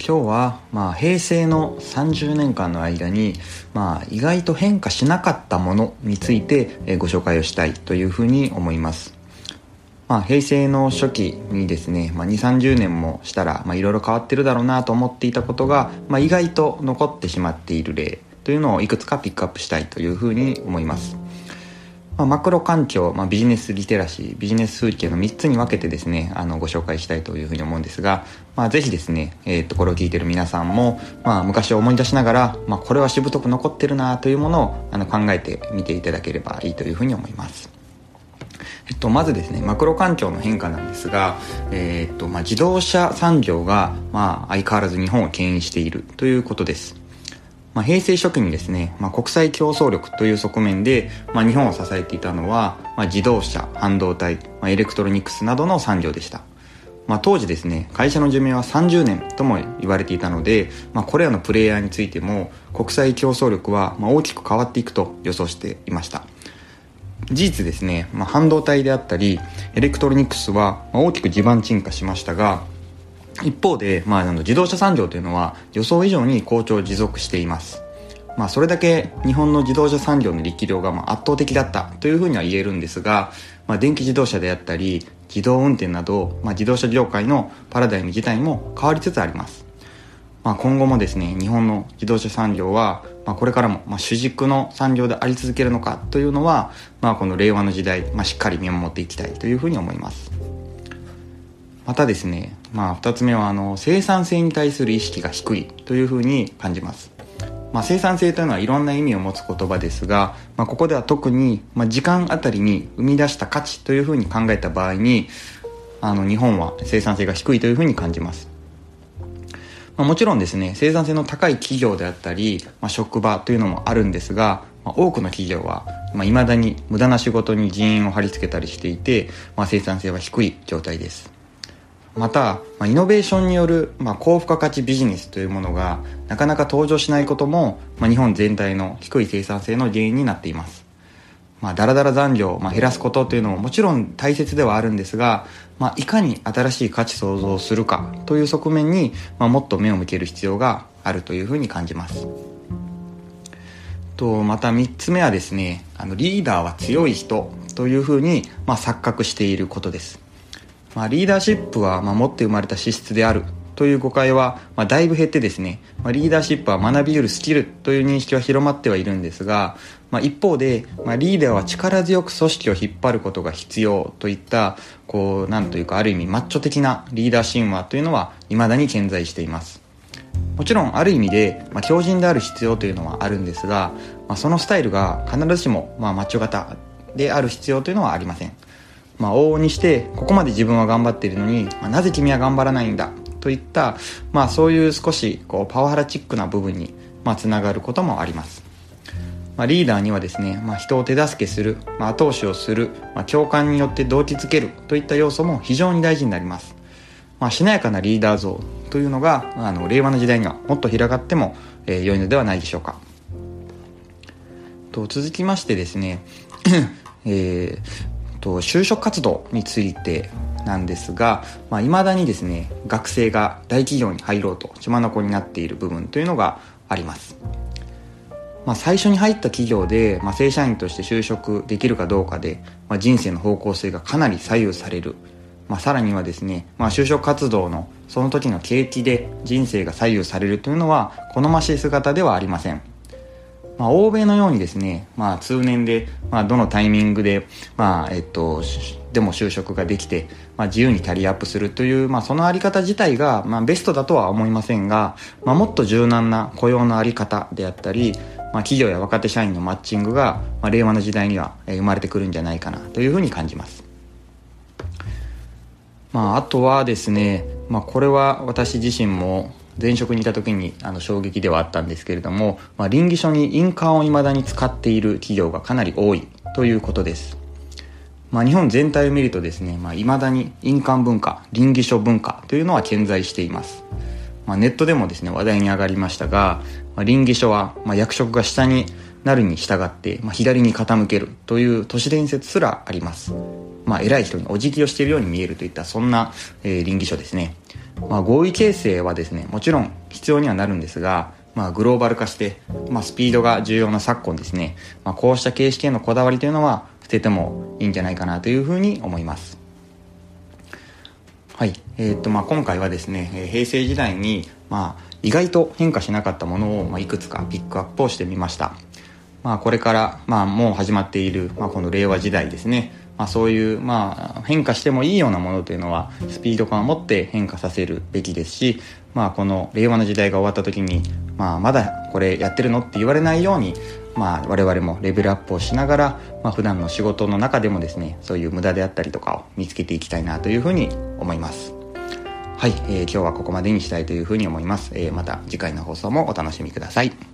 今日は、まあ、平成の30年間の間に、まあ、意外と変化しなかったものについて、えー、ご紹介をしたいというふうに思います。まあ、平成の初期にですね、まあ、2 3 0年もしたらまいろいろ変わってるだろうなと思っていたことが、まあ、意外と残ってしまっている例というのをいくつかピックアップしたいというふうに思います。まあ、マクロ環境、まあ、ビジネスリテラシービジネス風景の3つに分けてですねあのご紹介したいというふうに思うんですが、まあ、ぜひですね、えー、とこれを聞いてる皆さんも、まあ、昔を思い出しながら、まあ、これはしぶとく残ってるなというものをあの考えてみていただければいいというふうに思います。えっと、まずですねマクロ環境の変化なんですが、えー、っとまあ、自動車産業が、まあ、相変わらず日本を牽引しているということです。まあ、平成初期にですね、まあ、国際競争力という側面で、まあ、日本を支えていたのは、まあ、自動車半導体、まあ、エレクトロニクスなどの産業でした、まあ、当時ですね会社の寿命は30年とも言われていたので、まあ、これらのプレイヤーについても国際競争力はま大きく変わっていくと予想していました。事実ですね、まあ、半導体であったりエレクトロニクスは大きく地盤沈下しましたが一方で、まあ、あの自動車産業というのは予想以上に好調を持続しています。まあ、それだけ日本の自動車産業の力量がまあ圧倒的だったというふうには言えるんですが、まあ、電気自動車であったり自動運転など、まあ、自動車業界のパラダイム自体も変わりつつあります。まあ、今後もですね日本の自動車産業は、まあ、これからも、まあ、主軸の産業であり続けるのかというのは、まあ、この令和の時代、まあ、しっかり見守っていきたいというふうに思いますまたですね、まあ、2つ目はあの生産性に対する意識が低いというふうに感じます、まあ、生産性というのはいろんな意味を持つ言葉ですが、まあ、ここでは特に、まあ、時間あたりに生み出した価値というふうに考えた場合にあの日本は生産性が低いというふうに感じます。ま、もちろんですね生産性の高い企業であったり、まあ、職場というのもあるんですが、まあ、多くの企業はい、まあ、未だに無駄な仕事に人員を貼り付けたりしていて、まあ、生産性は低い状態です。また、ま、イノベーションによる、ま、高付加価値ビジネスというものがなかなか登場しないことも、ま、日本全体の低い生産性の原因になっています。まあ、だらだら残業、まあ、減らすことというのももちろん大切ではあるんですが、まあ、いかに新しい価値創造するかという側面に、まあ、もっと目を向ける必要があるというふうに感じます。とまた3つ目はですねあのリーダーは強い人というふうに、まあ、錯覚していることですまあ、リーダーシップは、まあ、持って生まれた資質であるという誤解は、まあ、だいぶ減ってですね、まあ、リーダーシップは学び得るスキルという認識は広まってはいるんですが、まあ、一方で、まあ、リーダーは力強く組織を引っ張ることが必要といったこうなんというかある意味マッチョ的なリーダー神話というのは未だに健在しています。もちろんある意味で、まあ、強靭である必要というのはあるんですが、まあ、そのスタイルが必ずしも、まあ、マッチョ型である必要というのはありません。まあ、往々にしてここまで自分は頑張っているのに、まあ、なぜ君は頑張らないんだ？といった、まあ、そういう少しこうパワハラチックな部分に、まあ、つながることもあります、まあ、リーダーにはですね、まあ、人を手助けする、まあ、後押しをする、まあ、共感によって動機づけるといった要素も非常に大事になります、まあ、しなやかなリーダー像というのがあの令和の時代にはもっと広がっても、えー、良いのではないでしょうか。と続きましてですね えー、と就職活動についてなんですが、まあ、未だにですね学生が大企業に入ろうと血眼になっている部分というのがあります、まあ、最初に入った企業で、まあ、正社員として就職できるかどうかで、まあ、人生の方向性がかなり左右される、まあ、さらにはですね、まあ、就職活動のその時の景気で人生が左右されるというのは好ましい姿ではありません。まあ、欧米のようにですね、まあ、通年で、まあ、どのタイミングで、まあ、えっと、でも就職ができて、まあ、自由にキャリアアップするという、まあ、そのあり方自体が、まあ、ベストだとは思いませんが、まあ、もっと柔軟な雇用のあり方であったり、まあ、企業や若手社員のマッチングが、まあ、令和の時代には生まれてくるんじゃないかなというふうに感じます。まあ、あとはですね、まあ、これは私自身も前職にいた時にあの衝撃ではあったんですけれども、まあ、倫理書に印鑑を未だに使っている企業がかなり多いということです。まあ、日本全体を見るとですね、まあ、未だに印鑑文化、倫理書文化というのは健在しています。まあ、ネットでもですね、話題に上がりましたが、まあ、倫理書は、まあ、役職が下になるに従って、まあ、左に傾けるという都市伝説すらあります。まあ、偉い人にお辞儀をしているように見えるといった、そんな、えー、倫理書ですね。まあ、合意形成はですねもちろん必要にはなるんですが、まあ、グローバル化して、まあ、スピードが重要な昨今ですね、まあ、こうした形式へのこだわりというのは捨ててもいいんじゃないかなというふうに思います。はい。えー、っとまあ、今回はですね平成時代に、まあ、意外と変化しなかったものを、まあ、いくつかピックアップをしてみました。まあ、これから、まあ、もう始まっている、まあ、この令和時代ですね、まあ、そういう、まあ、変化してもいいようなものというのはスピード感を持って変化させるべきですし、まあ、この令和の時代が終わった時に、まあ、まだこれやってるのって言われないように、まあ、我々もレベルアップをしながら、まあ、普段の仕事の中でもですねそういう無駄であったりとかを見つけていきたいなというふうに思います。はい、えー、今日はここまでにしたいというふうに思います、えー、また次回の放送もお楽しみください。